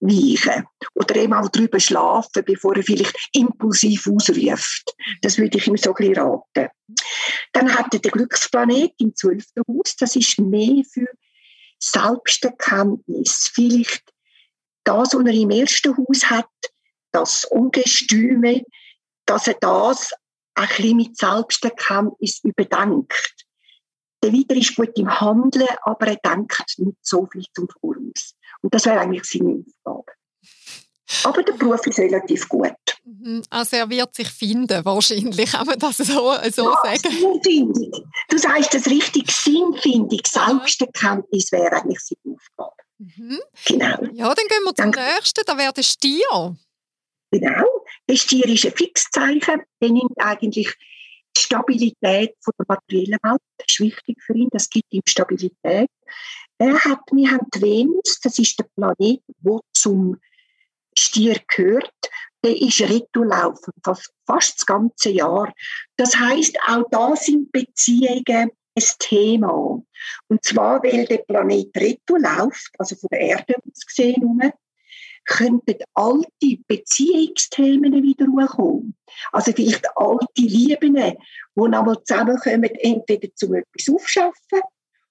weichen oder eben auch drüber schlafen, bevor er vielleicht impulsiv ausruft. Das würde ich ihm so ein bisschen raten. Dann hat er den Glücksplanet im zwölften Haus. Das ist mehr für Selbsterkenntnis. Vielleicht das, was er im ersten Haus hat, das Ungestüme, dass er das ein bisschen mit Selbsterkenntnis überdenkt. Der Wieder ist gut im Handeln, aber er denkt nicht so viel zum Voraus. Und das wäre eigentlich seine Aufgabe. Aber der Beruf ist relativ gut. Mhm. Also er wird sich finden, wahrscheinlich, kann man das so, so ja, sagen. Sinnfindung. Du sagst das richtig, Sinnfindung, Selbsterkenntnis wäre eigentlich seine Aufgabe. Mhm. Genau. Ja, dann gehen wir zum Dann, nächsten, da wäre der Stier. Genau, der Stier ist ein Fixzeichen, der nimmt eigentlich die Stabilität von der materiellen Welt, das ist wichtig für ihn, das gibt ihm Stabilität. Er hat, wir haben die Venus, das ist der Planet, der zum Stier gehört, der ist Retourlaufen, fast, fast das ganze Jahr. Das heißt, auch da sind Beziehungen ein Thema. Und zwar, weil der Planet läuft, also von der Erde aus gesehen, könnten alte Beziehungsthemen wieder hochkommen. Also vielleicht alte Lieben, die nochmal zusammenkommen, entweder zum etwas aufschaffen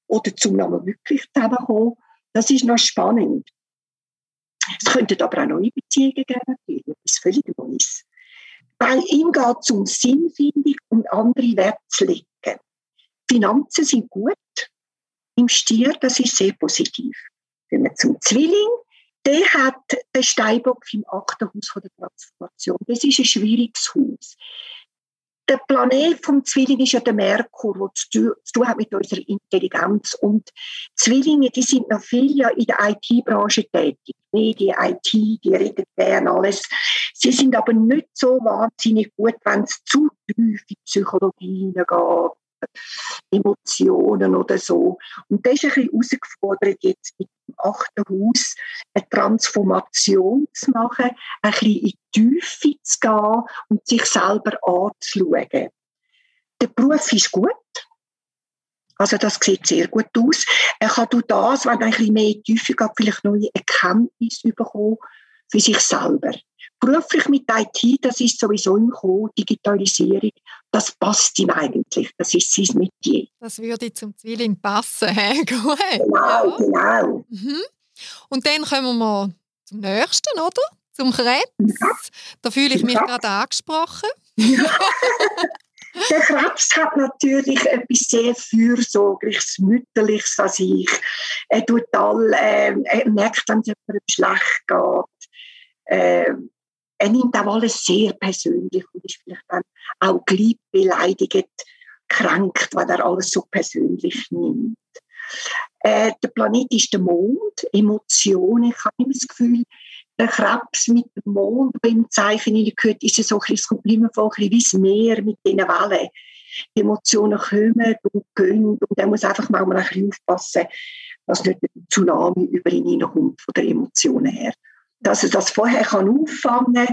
oder zum nochmal wirklich zusammenkommen. Das ist noch spannend. Es könnten aber auch neue Beziehungen geben, etwas völlig Neues. Bei ihm geht es um Sinnfindung und andere Werte zu legen. Finanzen sind gut im Stier, das ist sehr positiv. Wenn wir zum Zwilling, der hat den Steinbock im achten Haus der Transformation. Das ist ein schwieriges Haus. Der Planet vom Zwilling ist ja der Merkur, der zu tun hat mit unserer Intelligenz. Und Zwillinge, die sind noch viel ja in der IT-Branche tätig. Medien, IT, die reden gerne alles. Sie sind aber nicht so wahnsinnig gut, wenn es zu tief in die Psychologie geht Emotionen oder so. Und das ist ein bisschen herausgefordert, jetzt mit dem achten Haus eine Transformation zu machen, ein bisschen in die Tiefe zu gehen und sich selber anzuschauen. Der Beruf ist gut. Also das sieht sehr gut aus. Er kann durch das, wenn er ein bisschen mehr in die Tiefe geht, vielleicht neue Erkenntnisse bekommen für sich selber beruflich mit IT, das ist sowieso im Kommen, Digitalisierung, das passt ihm eigentlich, das ist sein Metier. Das würde zum Zwilling passen, he? Gut. Genau, ja. genau. Mhm. Und dann kommen wir zum nächsten, oder? Zum Krebs. Ja. Da fühle ich mich ja. gerade angesprochen. Der Krebs hat natürlich etwas sehr Fürsorgliches, Mütterliches an sich. Er, tut all, äh, er merkt, wenn es jemandem schlecht geht. Äh, er nimmt auch alles sehr persönlich und ist vielleicht dann auch gleich beleidigt, kränkt, weil er alles so persönlich nimmt. Äh, der Planet ist der Mond, Emotionen. Ich habe immer das Gefühl, der Krebs mit dem Mond, der im Zeichen gehört, ist so ein bisschen, es kommt immer ein bisschen wie das Meer mit diesen Wellen. Die Emotionen kommen und gehen und er muss einfach mal ein bisschen aufpassen, dass nicht ein Tsunami über ihn hineinkommt von den Emotionen her dass er das vorher kann auffangen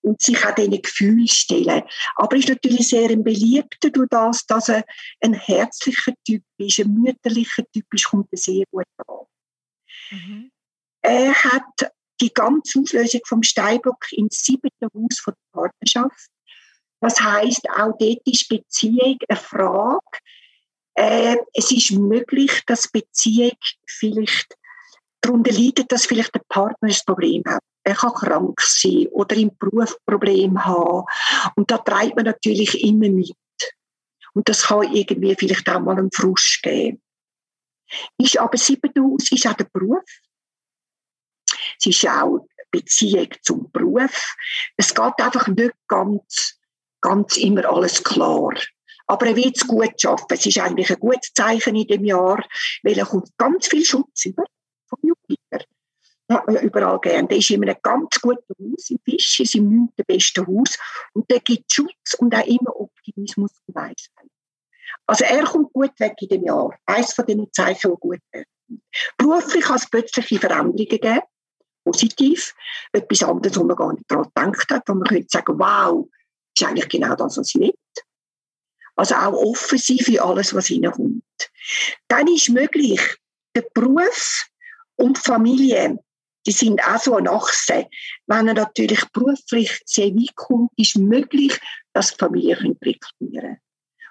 und sich auch diesen Gefühl stellen. Aber er ist natürlich sehr ein Beliebter durch das, dass er ein herzlicher Typ ist, ein mütterlicher Typ ist, kommt er sehr gut an. Mhm. Er hat die ganze Auslösung vom Steinbock ins siebte Haus von der Partnerschaft. Das heißt, auch dort ist Beziehung eine Frage. Äh, es ist möglich, dass Beziehung vielleicht darunter leidet, dass vielleicht der Partner ein Problem hat. Er kann krank sein oder im Beruf Probleme haben. Und da treibt man natürlich immer mit. Und das kann irgendwie vielleicht auch mal einen Frust geben. Ist aber Siebenhaus ist auch der Beruf. Es ist auch Beziehung zum Beruf. Es geht einfach nicht ganz, ganz immer alles klar. Aber er wird es gut schaffen. Es ist eigentlich ein gutes Zeichen in dem Jahr, weil er kommt ganz viel Schutz über vom Jupiter. Das hat man überall gern. Der ist in einem ganz guten Haus, im Fisch, ist im neunten besten Haus. Und der gibt Schutz und auch immer Optimismus und Weisheit. Also er kommt gut weg in dem Jahr. Eines von den Zeichen, die gut werden. Beruflich kann es plötzliche Veränderungen geben. Positiv. Etwas anderes, wo man gar nicht daran gedacht hat, wo man könnte sagen, wow, ist eigentlich genau das, was ich will. Also auch offen sein für alles, was reinkommt. Dann ist möglich, der Beruf und Familie die sind auch so eine Achse. Wenn er natürlich beruflich sehr weit kommt, ist möglich, dass die Familie reflektieren kann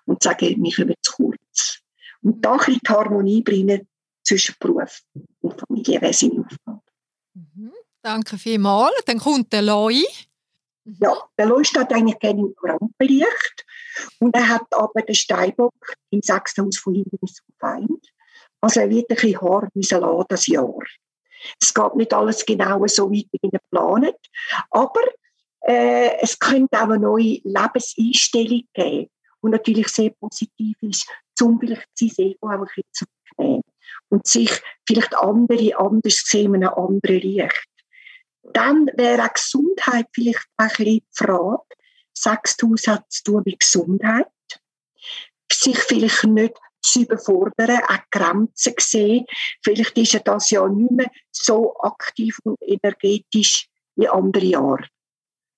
und sagen, wir kommen zu kurz. Und da ein die Harmonie bringen zwischen Beruf und Familie wäre seine Aufgabe. Mhm. Danke vielmals. Dann kommt der Loi. Mhm. Ja, der Loi steht eigentlich gerne im Rampenlicht. Und er hat aber den Steinbock im sechsten Haus von hinten so Feind. Also er wird ein bisschen hart müssen lassen, das Jahr. Es geht nicht alles genau so weit wie geplant, aber äh, es könnte auch eine neue Lebenseinstellung geben, die natürlich sehr positiv ist, um vielleicht sein Ego auch ein bisschen zurückzunehmen und sich vielleicht andere anders sehen, in einem anderen Licht. Dann wäre auch Gesundheit vielleicht ein bisschen die Frage. Sechstus hat zu tun mit Gesundheit. Sich vielleicht nicht zu überfordern, auch Grenzen sehen. Vielleicht ist er das Jahr nicht mehr so aktiv und energetisch wie andere Jahre.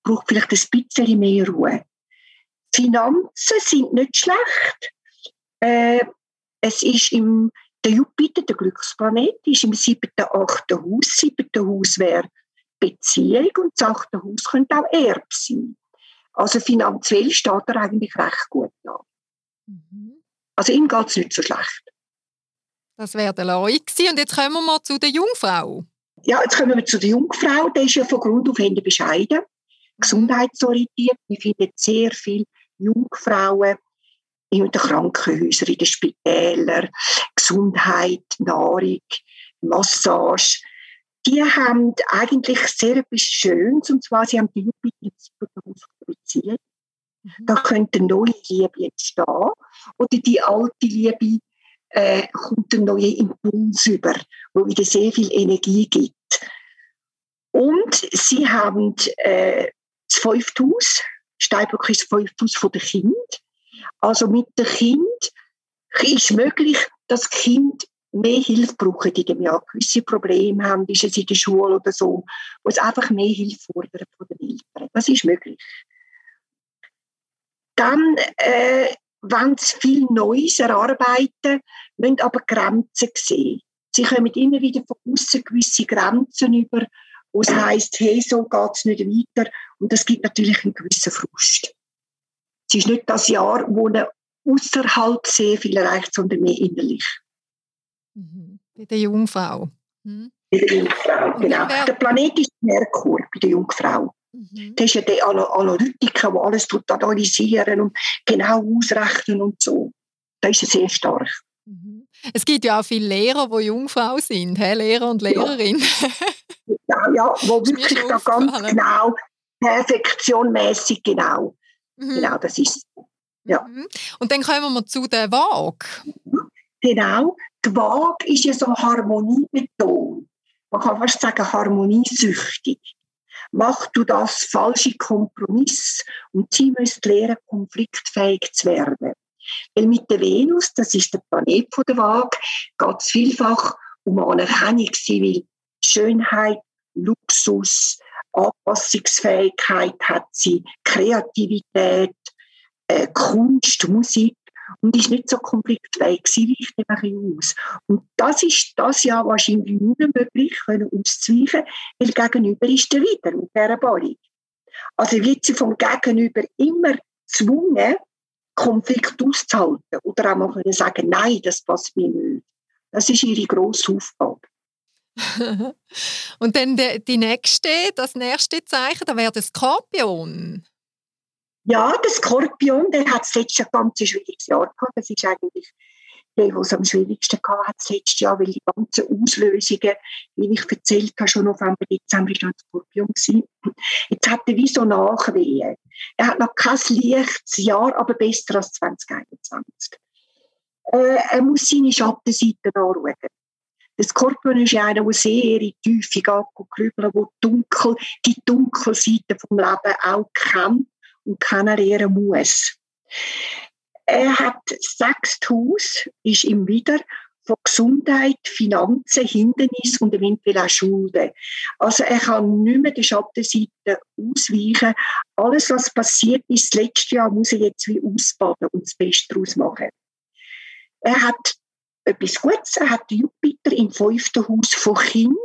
Braucht vielleicht ein bisschen mehr Ruhe. Finanzen sind nicht schlecht. Äh, es ist im, der Jupiter, der Glücksplanet, ist im siebten, achten Haus. Siebte Haus wäre Beziehung und das achte Haus könnte auch Erb sein. Also finanziell steht er eigentlich recht gut da. Mhm. Also ihm geht es nicht so schlecht. Das wäre der Loi Und jetzt kommen wir mal zu der Jungfrau. Ja, jetzt kommen wir zu der Jungfrau. Der ist ja von Grund auf Ende bescheiden, gesundheitsorientiert. Wir finden sehr viele Jungfrauen in den Krankenhäusern, in den Spitälern, Gesundheit, Nahrung, Massage. Die haben eigentlich sehr etwas Schönes, und zwar, sie haben die Jupiter Beziehung. Da könnte neue Liebe entstehen oder die alte Liebe äh, kommt ein neuer Impuls über, wo wieder sehr viel Energie gibt. Und sie haben äh, das fünfte Haus, Steinbock ist das fünfte Haus der Kind. Also mit dem Kind ist möglich, dass das Kind mehr Hilfe brauchen in dem Jahr, gewisse Probleme haben, ist es in der Schule oder so, wo es einfach mehr Hilfe fordern von den Eltern. Das ist möglich. Dann, äh, wenn sie viel Neues erarbeiten, müssen aber Grenzen sehen. Sie kommen immer wieder von außen gewisse Grenzen über, wo es heisst, hey, so geht es nicht weiter. Und das gibt natürlich einen gewissen Frust. Es ist nicht das Jahr, wo man außerhalb sehr viel erreicht, sondern mehr innerlich. Mhm. Bei der Jungfrau. Mhm. Bei der Jungfrau, genau. Der Planet ist Merkur bei der Jungfrau. Mhm. Das ist ja der Analytiker, der alles analysieren und genau ausrechnen und so. Das ist sehr stark. Mhm. Es gibt ja auch viele Lehrer, die Jungfrau sind, he? Lehrer und Lehrerinnen. Ja, ja, wo wirklich da ganz genau, perfektionmäßig genau. Mhm. Genau, das ist ja. Mhm. Und dann kommen wir zu der Waage. Genau, die Waage ist ja so harmoniebeton. Man kann fast sagen harmoniesüchtig mach du das falsche Kompromiss und sie müssen lernen, konfliktfähig zu werden. Weil mit der Venus, das ist der Planet von der Waage, geht es vielfach um Anerkennung. Sie will Schönheit, Luxus, Anpassungsfähigkeit hat sie, Kreativität, äh, Kunst, Musik und ist nicht so konfliktfähig. Sie weicht eben ein bisschen aus. Und das ist das Jahr wahrscheinlich nicht mehr möglich, können auszuweichen, weil Gegenüber ist der wieder mit dieser Ballung. Also wird sie vom Gegenüber immer gezwungen, Konflikt auszuhalten oder auch mal können sagen, nein, das passt mir nicht. Das ist ihre grosse Aufgabe. Und dann die nächste, das nächste Zeichen, da wäre der Skorpion. Ja, der Skorpion, der hat das letzte ganz schwieriges Jahr gehabt. Das ist eigentlich der, der es am schwierigsten gehabt hat, das letzte Jahr, weil die ganzen Auslösungen, wie ich erzählt habe, schon November, Dezember war Skorpion. Gewesen. Jetzt hat er wie so Nachwehen. Er hat noch kein leichtes Jahr, aber besser als 2021. Äh, er muss seine Schattenseiten anschauen. Der Skorpion ist einer, der sehr in die Tiefe geht, grübeln, der dunkel, die dunkle Seite vom Leben auch kennt und kennenlernen muss. Er hat sechs Haus, ist ihm wieder von Gesundheit, Finanzen, Hindernis und eventuell auch Schulden. Also er kann nicht mehr die Schattenseite ausweichen. Alles, was passiert ist, das letzte Jahr, muss er jetzt wie ausbaden und das Beste daraus machen. Er hat etwas Gutes, er hat Jupiter im fünften Haus von Kind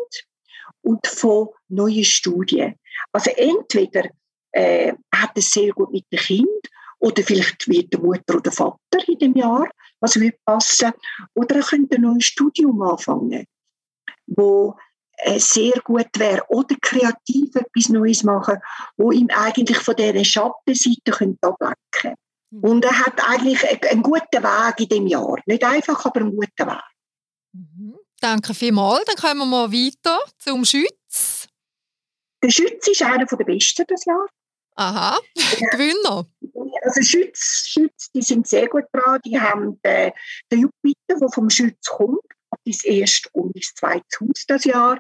und von neuen Studien. Also entweder äh, hat es sehr gut mit dem Kind oder vielleicht wird der Mutter oder Vater in dem Jahr, was wird passen, oder er könnte ein neues Studium anfangen, wo äh, sehr gut wäre oder kreativ etwas Neues machen, wo ihm eigentlich von dieser Schattenseite könnte ablenken mhm. Und er hat eigentlich einen guten Weg in dem Jahr. Nicht einfach, aber einen guten Weg. Mhm. Danke vielmals. Dann kommen wir mal weiter zum Schütz. Der Schütz ist einer der besten das Jahr. Aha, Gewinner. Also Schütz, Schütz, die sind sehr gut dran. Die haben den, den Jupiter, der vom Schütz kommt, das erste und das zweite Haus das Jahr.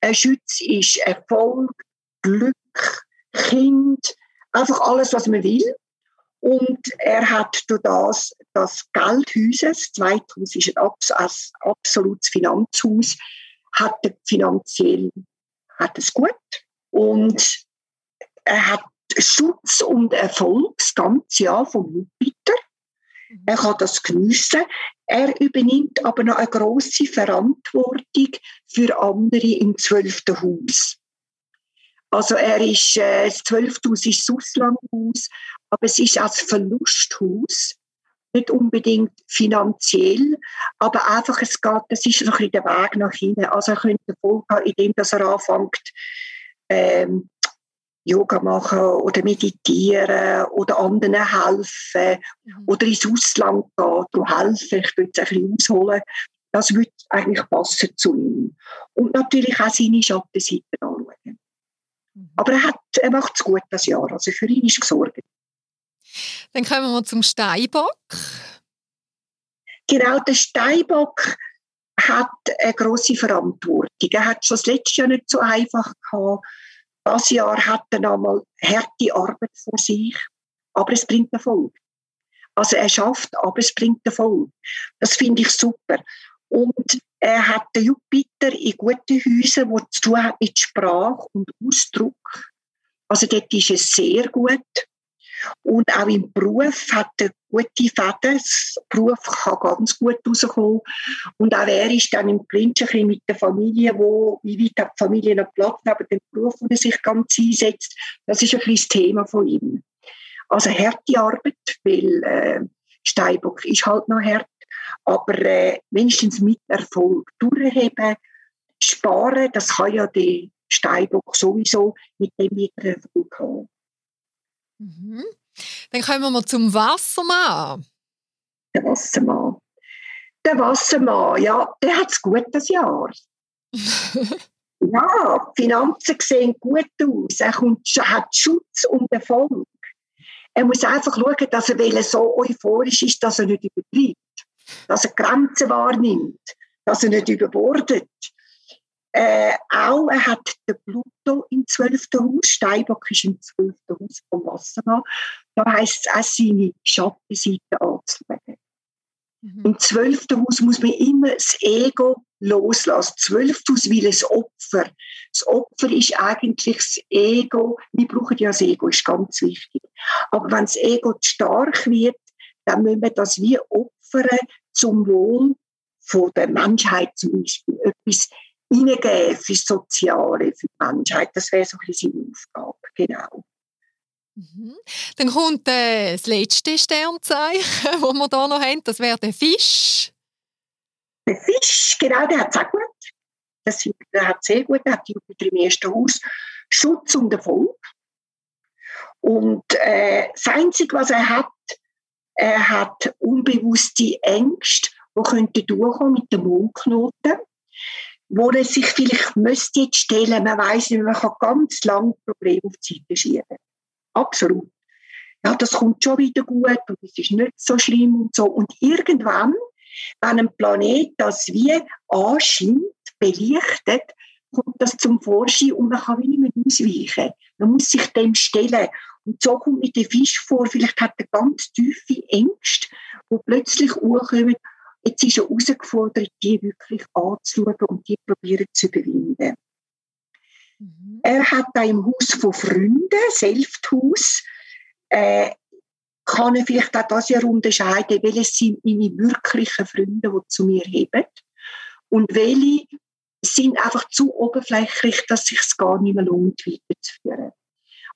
Ein Schütz ist Erfolg, Glück, Kind, einfach alles, was man will. Und er hat durch das das Geldhaus, das zweite Haus ist ein absolutes Finanzhaus, hat finanziell hat es gut. Und er hat Schutz und Erfolg das ganze Jahr vom Jupiter. Mhm. Er kann das geniessen. Er übernimmt aber noch eine große Verantwortung für andere im zwölften Haus. Also er ist, äh, das zwölfte Haus ist das Auslandhaus, aber es ist als Verlusthaus, nicht unbedingt finanziell, aber einfach, es geht, das ist noch ein der Weg nach hinten. Also er könnte Erfolg haben, indem er anfängt, ähm, Yoga machen oder meditieren oder anderen helfen mhm. oder ins Ausland gehen und helfen. Ich würde es ein bisschen ausholen. Das würde eigentlich passen zu ihm. Und natürlich auch seine Schattenseiten anschauen. Mhm. Aber er, hat, er macht es gut das Jahr. Also für ihn ist gesorgt. Dann kommen wir zum Steinbock. Genau, der Steinbock hat eine große Verantwortung. Er hat schon das letzte Jahr nicht so einfach gehabt das Jahr hat er nochmal harte Arbeit vor sich, aber es bringt Erfolg. Also er schafft, aber es bringt Erfolg. Das finde ich super. Und er hat den Jupiter in guten Häusern, wo zu tun hat mit Sprache und Ausdruck. Also dort ist es sehr gut. Und auch im Beruf hat er gute Fäden. Das Beruf kann ganz gut rauskommen. Und auch er ist dann im Clinch mit der Familie, wo, wie weit hat die Familie noch Platz neben dem Beruf, wo er sich ganz einsetzt. Das ist ein das Thema von ihm. Also harte Arbeit, weil äh, Steinbock ist halt noch hart, aber äh, wenigstens mit Erfolg durchheben, sparen, das kann ja der Steinbock sowieso mit dem Erfolg haben. Mhm. Dann kommen wir zum Wassermann. Der Wassermann. Der Wassermann, ja, der hat es gut das Jahr. ja, die Finanzen sehen gut aus. Er kommt, hat Schutz und Erfolg. Er muss einfach schauen, dass er so euphorisch ist, dass er nicht übertreibt. Dass er Grenzen wahrnimmt. Dass er nicht überbordet. Äh, auch er hat den Pluto im 12. Haus, Steinbock ist im 12. Haus vom Wassermann. Da heisst es auch, seine Schattenseite anzulegen. Mhm. Im 12. Haus muss man immer das Ego loslassen. Das 12. Haus will ein Opfer. Das Opfer ist eigentlich das Ego. Wir brauchen ja das Ego, ist ganz wichtig. Aber wenn das Ego zu stark wird, dann müssen wir das wie opfern zum Wohl von der Menschheit zum Beispiel. Etwas hineingeben für das Soziale, für die Menschheit. Das wäre so ein bisschen seine Aufgabe, genau. Mhm. Dann kommt äh, das letzte Sternzeichen, das wir hier noch haben. Das wäre der Fisch. Der Fisch, genau, der hat es auch gut. Das, der hat sehr gut, der hat Jupiter im ersten Haus. Schutz und Erfolg. Und äh, das Einzige, was er hat, er hat unbewusste Ängste, die könnten durchkommen mit dem Mondknoten wo er sich vielleicht müsste jetzt stellen, man weiß nicht, man kann ganz lange Probleme auf die Seite schieben. Absolut. Ja, das kommt schon wieder gut und es ist nicht so schlimm und so. Und irgendwann, wenn ein Planet das wie anscheint, belichtet, kommt das zum Vorschein und man kann nicht mehr ausweichen. Man muss sich dem stellen. Und so kommt mit dem Fisch vor, vielleicht hat er ganz tiefe Ängste, die plötzlich hochkommen Jetzt ist er herausgefordert, die wirklich anzuschauen und die probieren zu überwinden. Mhm. Er hat da im Haus von Freunden, Selbsthaus, äh, kann er vielleicht auch das Jahr unterscheiden, welche sind meine wirklichen Freunde, die zu mir heben und welche sind einfach zu oberflächlich, dass es sich gar nicht mehr lohnt, weiterzuführen.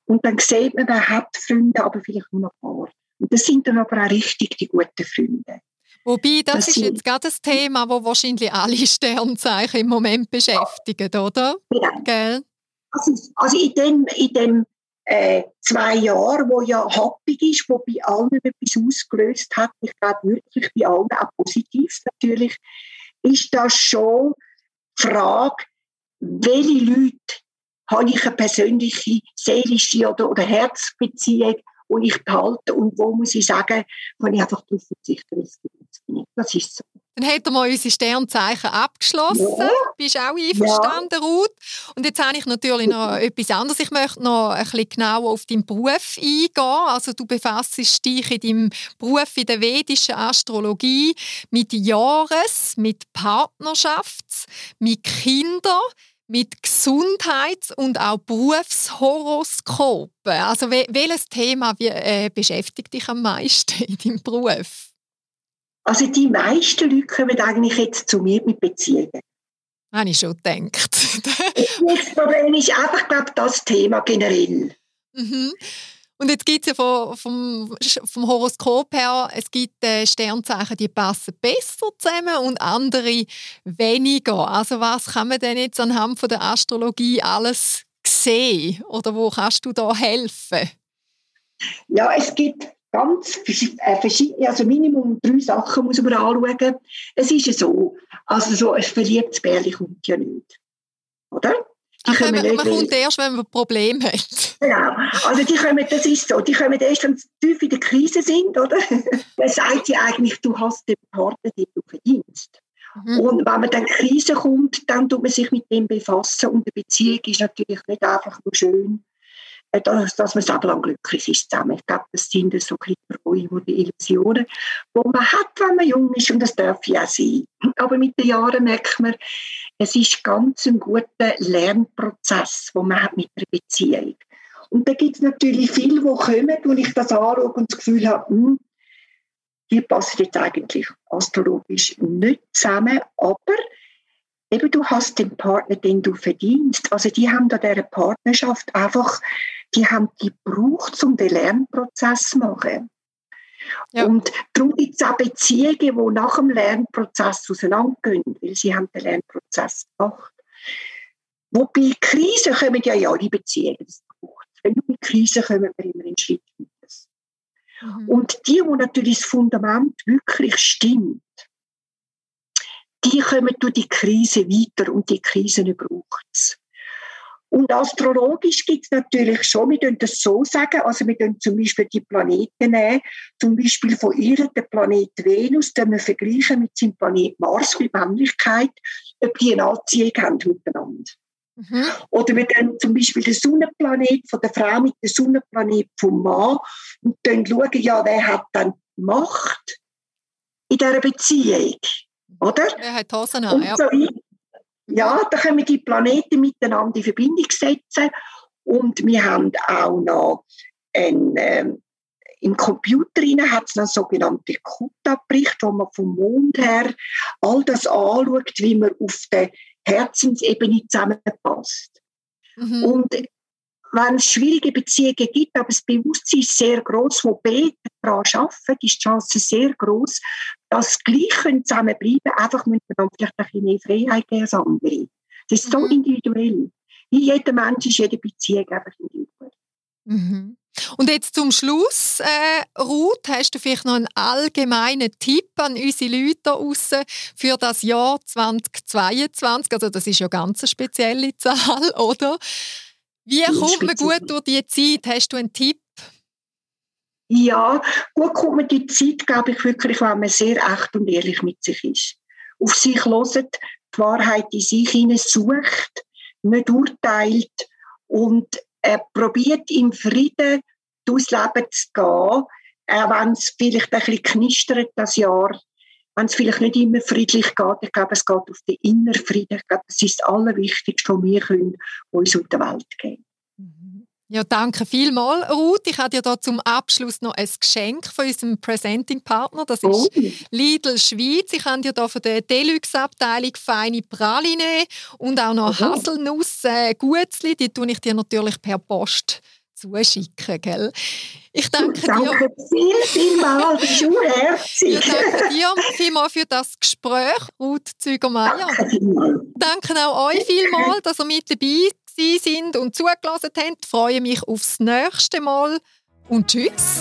Und dann sieht man, man hat Freunde, aber vielleicht nur noch ein paar. Und das sind dann aber auch richtig die guten Freunde. Wobei, das, ist jetzt gerade das Thema, das wahrscheinlich alle Sternzeichen im Moment beschäftigt, oder? Ja. Gell? Also, also in dem, in dem äh, zwei Jahren, wo ja happig ist, wo bei allen etwas ausgelöst hat, ich glaube wirklich bei allen auch positiv natürlich, ist das schon die Frage, welche Leute habe ich eine persönliche, seelische oder, oder Herzbeziehung, die ich behalte und wo muss ich sagen, kann ich einfach darauf verzichten, das ist so. Dann hätten wir unsere Sternzeichen abgeschlossen. Ja. Bist auch einverstanden, ja. Ruth? Und jetzt habe ich natürlich noch etwas anderes. Ich möchte noch ein bisschen genauer auf deinen Beruf eingehen. Also du befasst dich in deinem Beruf in der vedischen Astrologie mit Jahres-, mit Partnerschafts-, mit Kindern, mit Gesundheits- und auch Berufshoroskopen. Also welches Thema äh, beschäftigt dich am meisten in deinem Beruf? Also die meisten Leute kommen eigentlich jetzt zu mir mit Beziehungen. Habe ich schon gedacht. das Problem ist einfach, glaube das Thema generell. Mhm. Und jetzt gibt es ja vom, vom, vom, Horoskop her, es gibt äh, Sternzeichen, die passen besser zusammen und andere weniger. Also was kann man denn jetzt anhand von der Astrologie alles sehen? Oder wo kannst du da helfen? Ja, es gibt ganz äh, verschiedene, also Minimum drei Sachen muss man anschauen. Es ist ja so, also so ein verliebtes Bärchen kommt ja nicht. Oder? Die Ach, man, man kommt erst, wenn man ein Problem hat. Genau. Also die kommen, das ist so, die kommen erst, wenn sie tief in der Krise sind, oder? Dann sagt sie eigentlich, du hast den Partner, den du verdienst. Mhm. Und wenn man dann Krise kommt, dann tut man sich mit dem befassen und die Beziehung ist natürlich nicht einfach nur schön dass, dass man selber lang glücklich ist zusammen. Ich glaube, das sind so Träume die Illusionen, die man hat, wenn man jung ist und das darf ja sein. Aber mit den Jahren merkt man, es ist ganz ein guter Lernprozess, den man hat mit einer Beziehung. Und da gibt es natürlich viele, die kommen, wo ich das anschaue und das Gefühl habe, hm, die passen jetzt eigentlich astrologisch nicht zusammen, aber eben du hast den Partner, den du verdienst. Also die haben da dieser Partnerschaft einfach die haben die gebraucht, um den Lernprozess zu machen. Ja. Und darum gibt es auch Beziehungen, die nach dem Lernprozess auseinandergehen, weil sie haben den Lernprozess gemacht. Wobei Krisen kommen ja in alle Beziehungen. Das Wenn du mit Krisen kommen wir immer einen Schritt weiter. Mhm. Und die, wo natürlich das Fundament wirklich stimmt, die kommen durch die Krise weiter und die Krisen braucht es. Und astrologisch gibt es natürlich schon, wir können das so sagen, also wir können zum Beispiel die Planeten nehmen, zum Beispiel von ihr, der Planet Venus, den wir vergleichen mit seinem Planet Mars, mit Männlichkeit, ob die eine Anziehung haben miteinander. Mhm. Oder wir können zum Beispiel den Sonnenplanet von der Frau mit dem Sonnenplanet vom Mann und dann schauen, ja, wer hat dann Macht in dieser Beziehung, oder? Wer hat Hosen an, ja. So ja, da können wir die Planeten miteinander in Verbindung setzen. Und wir haben auch noch ein, äh, im Computer hat es einen sogenannten Kutta-Bericht, wo man vom Mond her all das anschaut, wie man auf der Herzensebene zusammenpasst. Mhm. Und wenn es schwierige Beziehungen gibt, aber das Bewusstsein ist sehr groß, wo beide daran arbeiten, ist die Chance sehr groß, dass sie gleich zusammenbleiben können, einfach miteinander vielleicht ein bisschen mehr Freiheit geben als andere. Das ist so mhm. individuell. Wie jeder Mensch ist jede Beziehung einfach individuell. Mhm. Und jetzt zum Schluss, äh, Ruth, hast du vielleicht noch einen allgemeinen Tipp an unsere Leute da für das Jahr 2022? Also das ist ja ganz eine spezielle Zahl, oder? Wie kommt man gut durch die Zeit? Hast du einen Tipp? Ja, gut kommt man die Zeit, glaube ich, wirklich, wenn man sehr echt und ehrlich mit sich ist. Auf sich hört, die Wahrheit in sich hinein sucht, nicht urteilt und äh, probiert im Frieden durchs Leben zu gehen, auch wenn es vielleicht ein bisschen knistert, das Jahr wenn es vielleicht nicht immer friedlich geht, ich glaube, es geht auf den inneren Frieden. Ich glaube, das ist das Allerwichtigste, was wir können, uns um die Welt geben. Ja, danke vielmals, Ruth. Ich habe dir da zum Abschluss noch ein Geschenk von unserem Presenting-Partner. Das ist oh. Lidl Schweiz. Ich habe dir da von der Deluxe-Abteilung feine Praline und auch noch. Haselnuss-Gutzli. Die tue ich dir natürlich per Post zuschicken. Gell? Ich danke, danke dir. Danke viel, vielmals. Das ist unherzig. Ich danke dir vielmals für das Gespräch, Ruth Zügermeier. Danke, danke auch euch vielmals, dass ihr mit dabei sind und zugelassen habt. Ich freue mich aufs nächste Mal und tschüss.